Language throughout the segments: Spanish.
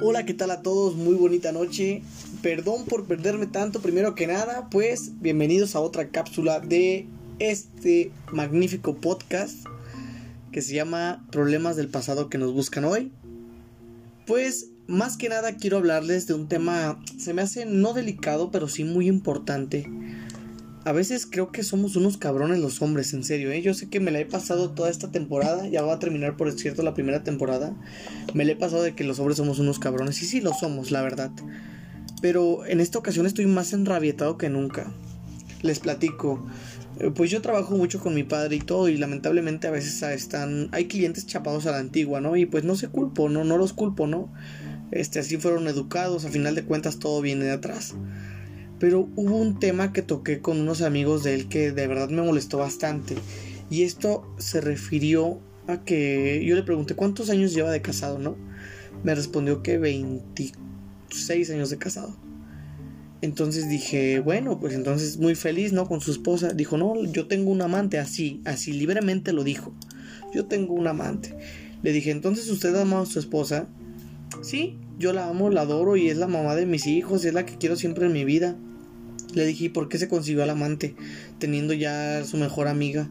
Hola, ¿qué tal a todos? Muy bonita noche. Perdón por perderme tanto. Primero que nada, pues bienvenidos a otra cápsula de este magnífico podcast que se llama Problemas del pasado que nos buscan hoy. Pues más que nada quiero hablarles de un tema, se me hace no delicado, pero sí muy importante a veces creo que somos unos cabrones los hombres, en serio, ¿eh? Yo sé que me la he pasado toda esta temporada, ya va a terminar por cierto la primera temporada. Me la he pasado de que los hombres somos unos cabrones, y sí lo somos, la verdad. Pero en esta ocasión estoy más enrabietado que nunca. Les platico. Eh, pues yo trabajo mucho con mi padre y todo, y lamentablemente a veces están. Hay clientes chapados a la antigua, ¿no? Y pues no se culpo, no, no los culpo, ¿no? Este, así fueron educados, a final de cuentas todo viene de atrás. Pero hubo un tema que toqué con unos amigos de él que de verdad me molestó bastante. Y esto se refirió a que yo le pregunté cuántos años lleva de casado, ¿no? Me respondió que 26 años de casado. Entonces dije, bueno, pues entonces muy feliz, ¿no? Con su esposa. Dijo, no, yo tengo un amante, así, así libremente lo dijo. Yo tengo un amante. Le dije, entonces usted ama a su esposa. Sí, yo la amo, la adoro y es la mamá de mis hijos, es la que quiero siempre en mi vida. Le dije, ¿por qué se consiguió al amante teniendo ya su mejor amiga?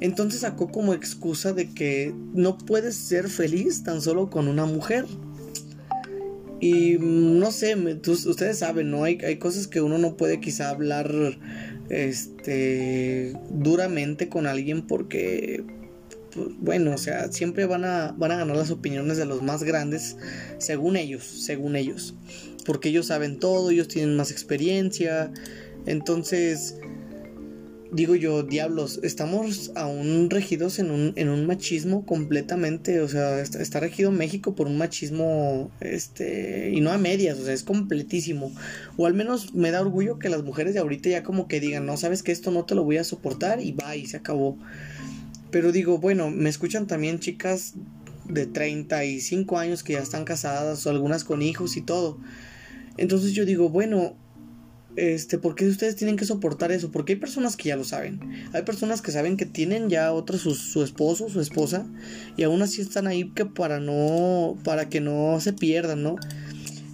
Entonces sacó como excusa de que no puedes ser feliz tan solo con una mujer. Y mm, no sé, ustedes saben, ¿no? Hay, hay cosas que uno no puede quizá hablar este duramente con alguien porque pues, bueno, o sea, siempre van a, van a ganar las opiniones de los más grandes, según ellos, según ellos porque ellos saben todo, ellos tienen más experiencia. Entonces, digo yo, diablos, estamos aún regidos en un, en un machismo completamente, o sea, está, regido México por un machismo, este, y no a medias, o sea, es completísimo. O al menos me da orgullo que las mujeres de ahorita ya como que digan, no, sabes que esto no te lo voy a soportar y va y se acabó. Pero digo, bueno, me escuchan también chicas de 35 años que ya están casadas o algunas con hijos y todo. Entonces yo digo, bueno, este, ¿por qué ustedes tienen que soportar eso? Porque hay personas que ya lo saben. Hay personas que saben que tienen ya otro su, su esposo, su esposa, y aún así están ahí que para no, para que no se pierdan, ¿no?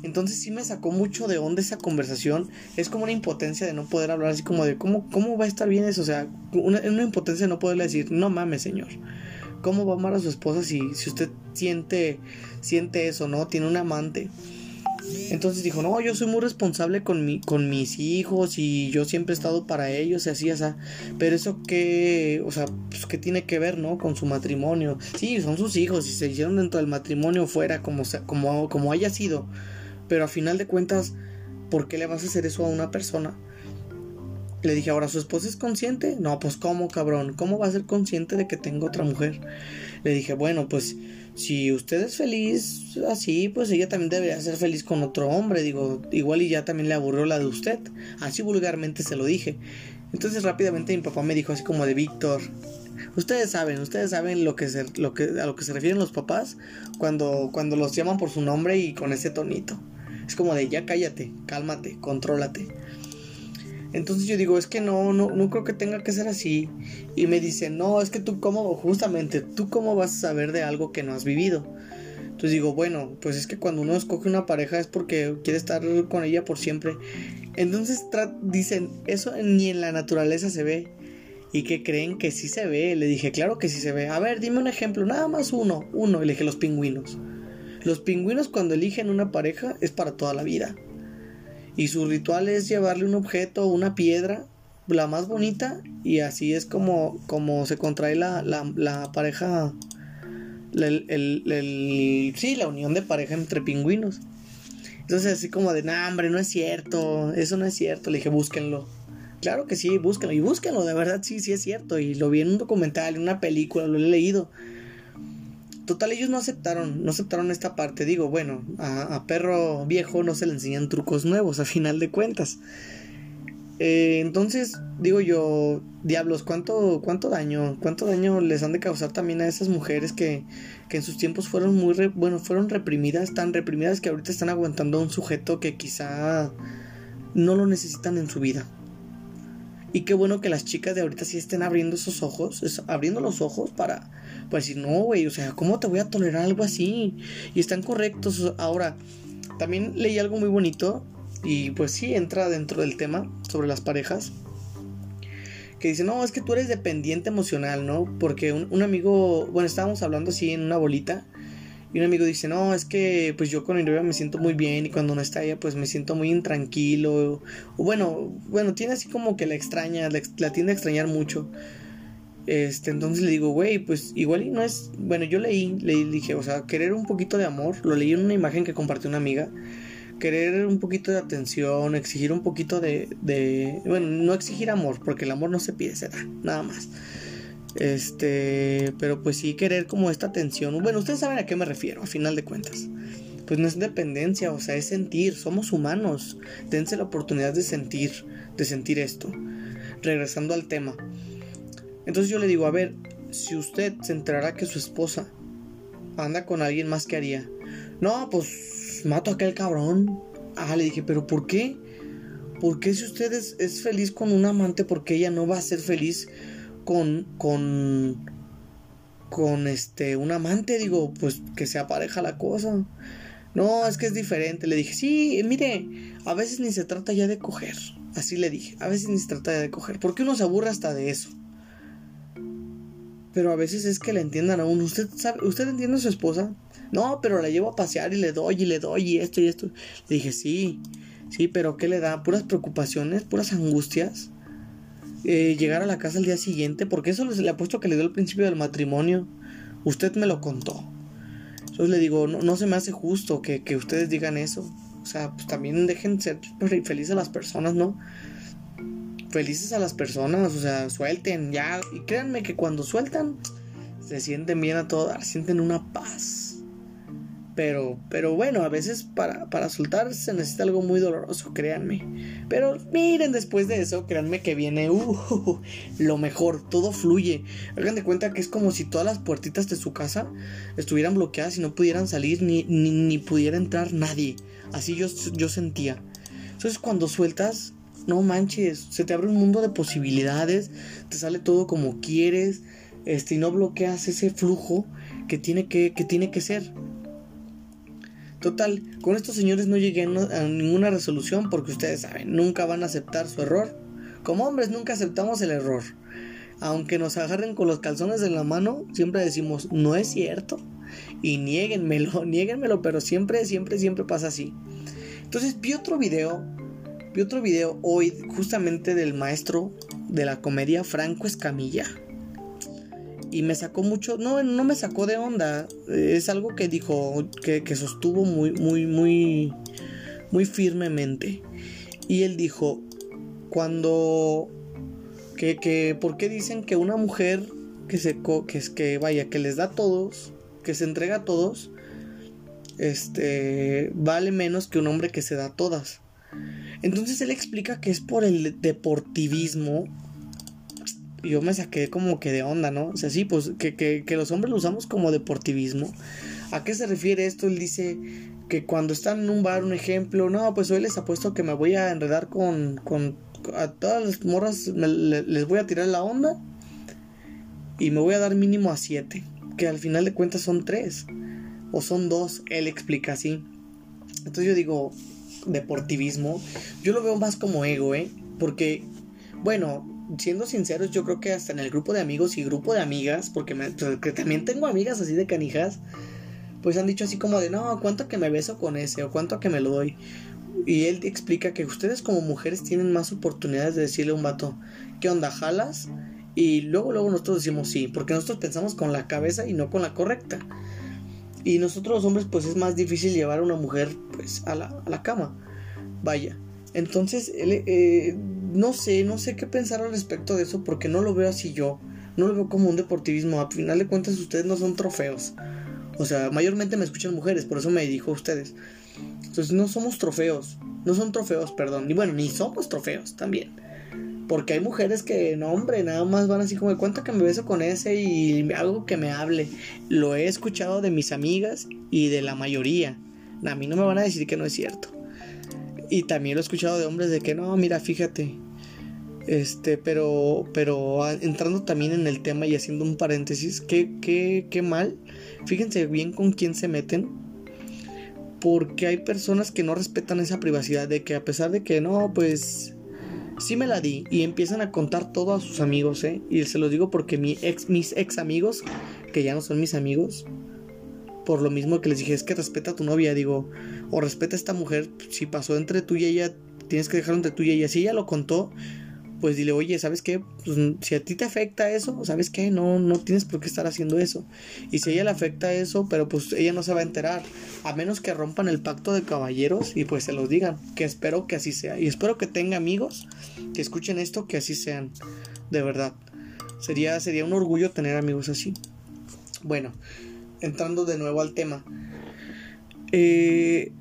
Entonces sí me sacó mucho de onda esa conversación. Es como una impotencia de no poder hablar así como de cómo, cómo va a estar bien eso. O sea, una, una impotencia de no poderle decir, no mames, señor. ¿Cómo va a amar a su esposa si, si usted siente, siente eso, no? Tiene un amante. Entonces dijo, no, yo soy muy responsable con, mi, con mis hijos y yo siempre he estado para ellos y así, así. Pero eso que, o sea, pues qué tiene que ver, ¿no? Con su matrimonio. Sí, son sus hijos y se hicieron dentro del matrimonio fuera como, como, como haya sido. Pero a final de cuentas, ¿por qué le vas a hacer eso a una persona? Le dije, ahora, ¿su esposa es consciente? No, pues ¿cómo, cabrón? ¿Cómo va a ser consciente de que tengo otra mujer? Le dije, bueno, pues si usted es feliz así, pues ella también debería ser feliz con otro hombre. Digo, igual y ya también le aburrió la de usted. Así vulgarmente se lo dije. Entonces rápidamente mi papá me dijo así como de Víctor. Ustedes saben, ustedes saben lo que se, lo que, a lo que se refieren los papás cuando, cuando los llaman por su nombre y con ese tonito. Es como de ya cállate, cálmate, contrólate. Entonces yo digo, es que no, no, no creo que tenga que ser así. Y me dice, no, es que tú cómo, justamente, tú cómo vas a saber de algo que no has vivido. Entonces digo, bueno, pues es que cuando uno escoge una pareja es porque quiere estar con ella por siempre. Entonces dicen, eso ni en la naturaleza se ve. Y que creen que sí se ve. Le dije, claro que sí se ve. A ver, dime un ejemplo, nada más uno. Uno, y le dije los pingüinos. Los pingüinos cuando eligen una pareja es para toda la vida. Y su ritual es llevarle un objeto, una piedra, la más bonita, y así es como, como se contrae la, la, pareja, el, el, sí, la unión de pareja entre pingüinos. Entonces así como de, nah, hombre, no es cierto, eso no es cierto. Le dije, búsquenlo. Claro que sí, búsquenlo. Y búsquenlo, de verdad, sí, sí es cierto. Y lo vi en un documental, en una película, lo he leído. Total, ellos no aceptaron, no aceptaron esta parte. Digo, bueno, a, perro viejo no se le enseñan trucos nuevos, a final de cuentas. Eh, entonces, digo yo, diablos, ¿cuánto, cuánto daño, cuánto daño les han de causar también a esas mujeres que, que en sus tiempos fueron muy, bueno, fueron reprimidas, tan reprimidas que ahorita están aguantando a un sujeto que quizá no lo necesitan en su vida. Y qué bueno que las chicas de ahorita sí estén abriendo esos ojos, abriendo los ojos para, para decir, no, güey, o sea, ¿cómo te voy a tolerar algo así? Y están correctos. Ahora, también leí algo muy bonito y pues sí entra dentro del tema sobre las parejas. Que dice, no, es que tú eres dependiente emocional, ¿no? Porque un, un amigo, bueno, estábamos hablando así en una bolita y un amigo dice, no, es que pues yo con mi me siento muy bien y cuando no está ella pues me siento muy intranquilo. O, bueno, bueno, tiene así como que la extraña, la, tiende a extrañar mucho. Este, entonces le digo, güey, pues igual y no es, bueno, yo leí, leí, dije, o sea, querer un poquito de amor, lo leí en una imagen que compartió una amiga, querer un poquito de atención, exigir un poquito de, de, bueno, no exigir amor, porque el amor no se pide, se da, nada más. Este, pero pues sí querer como esta atención. Bueno, ustedes saben a qué me refiero, a final de cuentas. Pues no es dependencia, o sea, es sentir, somos humanos. Dense la oportunidad de sentir, de sentir esto. Regresando al tema. Entonces yo le digo, a ver, si usted se enterara que su esposa anda con alguien más que haría. No, pues mato a aquel cabrón. Ah, le dije, pero ¿por qué? ¿Por qué si usted es, es feliz con un amante, porque ella no va a ser feliz con, con, con este, un amante, digo, pues que se apareja la cosa. No, es que es diferente. Le dije, sí, mire, a veces ni se trata ya de coger. Así le dije, a veces ni se trata ya de coger. Porque uno se aburre hasta de eso. Pero a veces es que le entiendan a uno. ¿Usted sabe, usted entiende a su esposa? No, pero la llevo a pasear y le doy y le doy y esto y esto. Le dije, sí, sí, pero ¿qué le da? Puras preocupaciones, puras angustias. Eh, llegar a la casa al día siguiente, porque eso le apuesto que le dio al principio del matrimonio. Usted me lo contó. Entonces le digo, no, no se me hace justo que, que, ustedes digan eso. O sea, pues también dejen ser felices a las personas, ¿no? Felices a las personas, o sea, suelten ya. Y créanme que cuando sueltan, se sienten bien a todas, sienten una paz. Pero, pero bueno, a veces para, para soltar se necesita algo muy doloroso, créanme. Pero miren, después de eso, créanme que viene uh, lo mejor, todo fluye. Hagan de cuenta que es como si todas las puertitas de su casa estuvieran bloqueadas y no pudieran salir ni, ni, pudiera entrar nadie. Así yo, yo sentía. Entonces cuando sueltas, no manches, se te abre un mundo de posibilidades, te sale todo como quieres, este, y no bloqueas ese flujo que tiene que, que, tiene que ser. Total, con estos señores no llegué a ninguna resolución porque ustedes saben, nunca van a aceptar su error. Como hombres nunca aceptamos el error. Aunque nos agarren con los calzones en la mano, siempre decimos, no es cierto. Y nieguenmelo, nieguenmelo, pero siempre, siempre, siempre pasa así. Entonces vi otro video, vi otro video hoy justamente del maestro de la comedia Franco Escamilla y me sacó mucho, no, no me sacó de onda, es algo que dijo, que, sostuvo muy, muy, muy, muy firmemente. Y él dijo, cuando, que, que, ¿por qué dicen que una mujer que se, que es que vaya, que les da a todos, que se entrega a todos, este, vale menos que un hombre que se da a todas? Entonces él explica que es por el deportivismo yo me saqué como que de onda, ¿no? O sea, sí, pues que, que, los hombres lo usamos como deportivismo. ¿A qué se refiere esto? Él dice que cuando están en un bar, un ejemplo, no, pues hoy les apuesto que me voy a enredar con, con a todas las morras, les voy a tirar la onda y me voy a dar mínimo a siete, que al final de cuentas son tres o son dos, él explica así. Entonces yo digo, deportivismo, yo lo veo más como ego, ¿eh? Porque, bueno, siendo sinceros, yo creo que hasta en el grupo de amigos y grupo de amigas, porque me, pues, que también tengo amigas así de canijas, pues han dicho así como de, no, ¿cuánto que me beso con ese? o ¿cuánto que me lo doy? Y él explica que ustedes como mujeres tienen más oportunidades de decirle a un vato, ¿qué onda, jalas? Y luego, luego nosotros decimos sí, porque nosotros pensamos con la cabeza y no con la correcta. Y nosotros los hombres pues es más difícil llevar a una mujer pues a la, a la cama. Vaya. Entonces, él, eh, no sé, no sé qué pensar al respecto de eso porque no lo veo así yo. No lo veo como un deportivismo. A final de cuentas ustedes no son trofeos. O sea, mayormente me escuchan mujeres, por eso me dijo a ustedes. Entonces no somos trofeos. No son trofeos, perdón. Y bueno, ni somos trofeos también. Porque hay mujeres que, no hombre, nada más van así como, ¿cuánto que me beso con ese y algo que me hable? Lo he escuchado de mis amigas y de la mayoría. A mí no me van a decir que no es cierto. Y también lo he escuchado de hombres de que no, mira, fíjate, Este, pero, pero entrando también en el tema y haciendo un paréntesis, qué, qué, qué mal. Fíjense bien con quién se meten. Porque hay personas que no respetan esa privacidad de que a pesar de que no, pues sí me la di y empiezan a contar todo a sus amigos, ¿eh? Y se los digo porque mi ex, mis ex amigos, que ya no son mis amigos, por lo mismo que les dije, es que respeta a tu novia, digo, o respeta a esta mujer, si pasó entre tú y ella, tienes que dejarlo entre tú y ella. Si ella lo contó, pues dile, oye, ¿sabes qué? Pues, si a ti te afecta eso, ¿sabes qué? No, no tienes por qué estar haciendo eso. Y si a ella le afecta eso, pero pues ella no se va a enterar, a menos que rompan el pacto de caballeros y pues se los digan, que espero que así sea. Y espero que tenga amigos que escuchen esto, que así sean, de verdad. Sería, sería un orgullo tener amigos así. Bueno, entrando de nuevo al tema. Eh,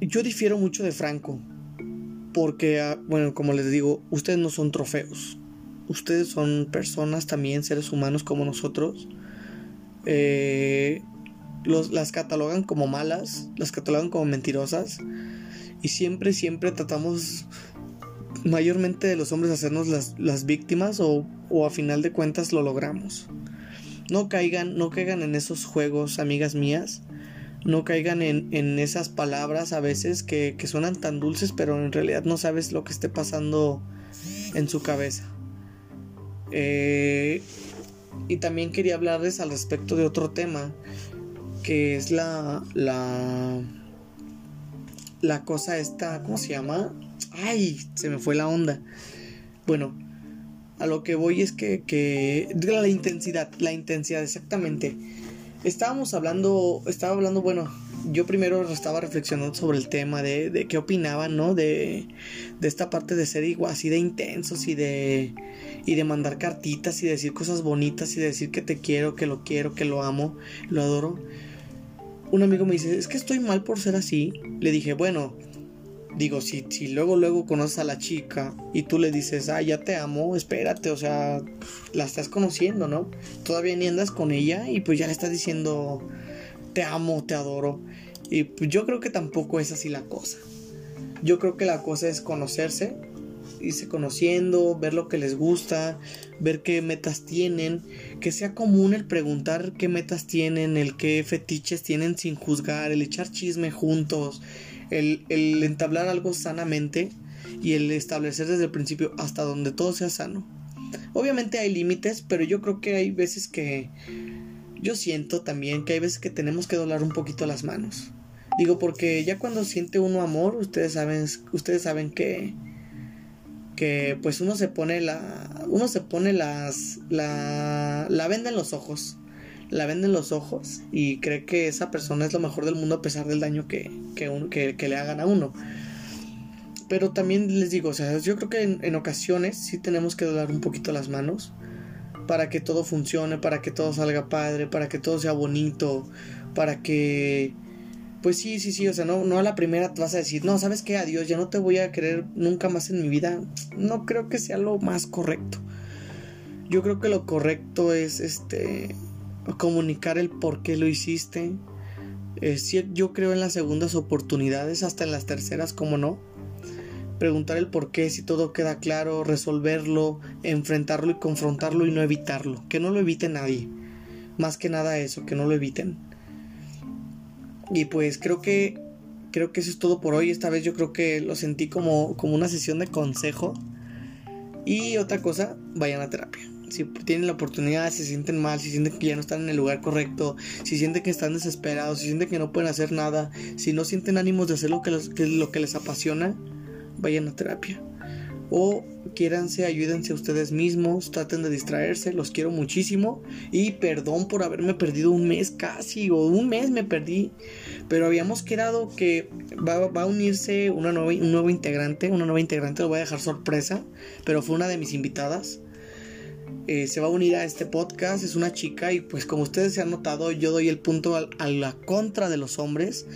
yo difiero mucho de Franco porque, ah, bueno, como les digo, ustedes no son trofeos. Ustedes son personas también, seres humanos como nosotros. Eh, los, las catalogan como malas, las catalogan como mentirosas. Y siempre, siempre tratamos mayormente de los hombres hacernos las, las víctimas o, o, a final de cuentas lo logramos. No caigan, no caigan en esos juegos, amigas mías no caigan en, esas palabras a veces que, suenan tan dulces, pero en realidad no sabes lo que esté pasando en su cabeza. Eh, y también quería hablarles al respecto de otro tema, que es la, la, la cosa esta, ¿cómo se llama? Ay, se me fue la onda. Bueno, a lo que voy es que, que la intensidad, la intensidad, exactamente estábamos hablando, estaba hablando, bueno, yo primero estaba reflexionando sobre el tema de, de qué opinaban, ¿no? De, de esta parte de ser igual, así de intensos y de, y de mandar cartitas y decir cosas bonitas y decir que te quiero, que lo quiero, que lo amo, lo adoro. Un amigo me dice, es que estoy mal por ser así. Le dije, bueno, digo, si, si luego, luego conoces a la chica y tú le dices, ah, ya te amo, espérate, o sea, la estás conociendo, ¿no? Todavía ni andas con ella y pues ya le estás diciendo, te amo, te adoro. Y pues yo creo que tampoco es así la cosa. Yo creo que la cosa es conocerse, irse conociendo, ver lo que les gusta, ver qué metas tienen, que sea común el preguntar qué metas tienen, el qué fetiches tienen sin juzgar, el echar chisme juntos, el, entablar algo sanamente y el establecer desde el principio hasta donde todo sea sano. Obviamente hay límites, pero yo creo que hay veces que yo siento también que hay veces que tenemos que doblar un poquito las manos. Digo porque ya cuando siente uno amor, ustedes saben, ustedes saben que que pues uno se pone la uno se pone las la la venda en los ojos la ven en los ojos y cree que esa persona es lo mejor del mundo a pesar del daño que, que, le hagan a uno. Pero también les digo, o sea, yo creo que en, ocasiones sí tenemos que doblar un poquito las manos para que todo funcione, para que todo salga padre, para que todo sea bonito, para que... Pues sí, sí, sí, o sea, no, no a la primera te vas a decir, no, ¿sabes qué? Adiós, ya no te voy a querer nunca más en mi vida. No creo que sea lo más correcto. Yo creo que lo correcto es, este, comunicar el por qué lo hiciste. Eh, yo creo en las segundas oportunidades, hasta en las terceras, como no. Preguntar el por qué, si todo queda claro, resolverlo, enfrentarlo y confrontarlo y no evitarlo. Que no lo evite nadie. Más que nada eso, que no lo eviten. Y pues creo que creo que eso es todo por hoy. Esta vez yo creo que lo sentí como, como una sesión de consejo. Y otra cosa, vayan a terapia si tienen la oportunidad, si sienten mal, si sienten que ya no están en el lugar correcto, si sienten que están desesperados, si sienten que no pueden hacer nada, si no sienten ánimos de hacer lo que, lo que les apasiona, vayan a terapia. O quiéranse, ayúdense a ustedes mismos, traten de distraerse, los quiero muchísimo. Y perdón por haberme perdido un mes casi, o un mes me perdí. Pero habíamos quedado que va, va a unirse una nueva, un nuevo integrante, una nueva integrante, lo voy a dejar sorpresa, pero fue una de mis invitadas. Eh, se va a unir a este podcast, es una chica y pues como ustedes se han notado yo doy el punto a, la contra de los hombres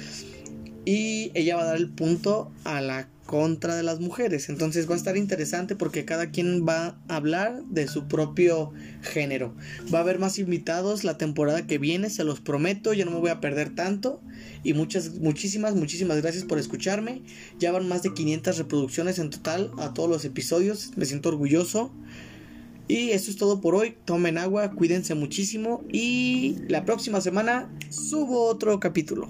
y ella va a dar el punto a la contra de las mujeres. Entonces va a estar interesante porque cada quien va a hablar de su propio género. Va a haber más invitados la temporada que viene, se los prometo, ya no me voy a perder tanto. Y muchas, muchísimas, muchísimas gracias por escucharme. Ya van más de 500 reproducciones en total a todos los episodios. Me siento orgulloso. Y eso es todo por hoy. Tomen agua, cuídense muchísimo. Y la próxima semana subo otro capítulo.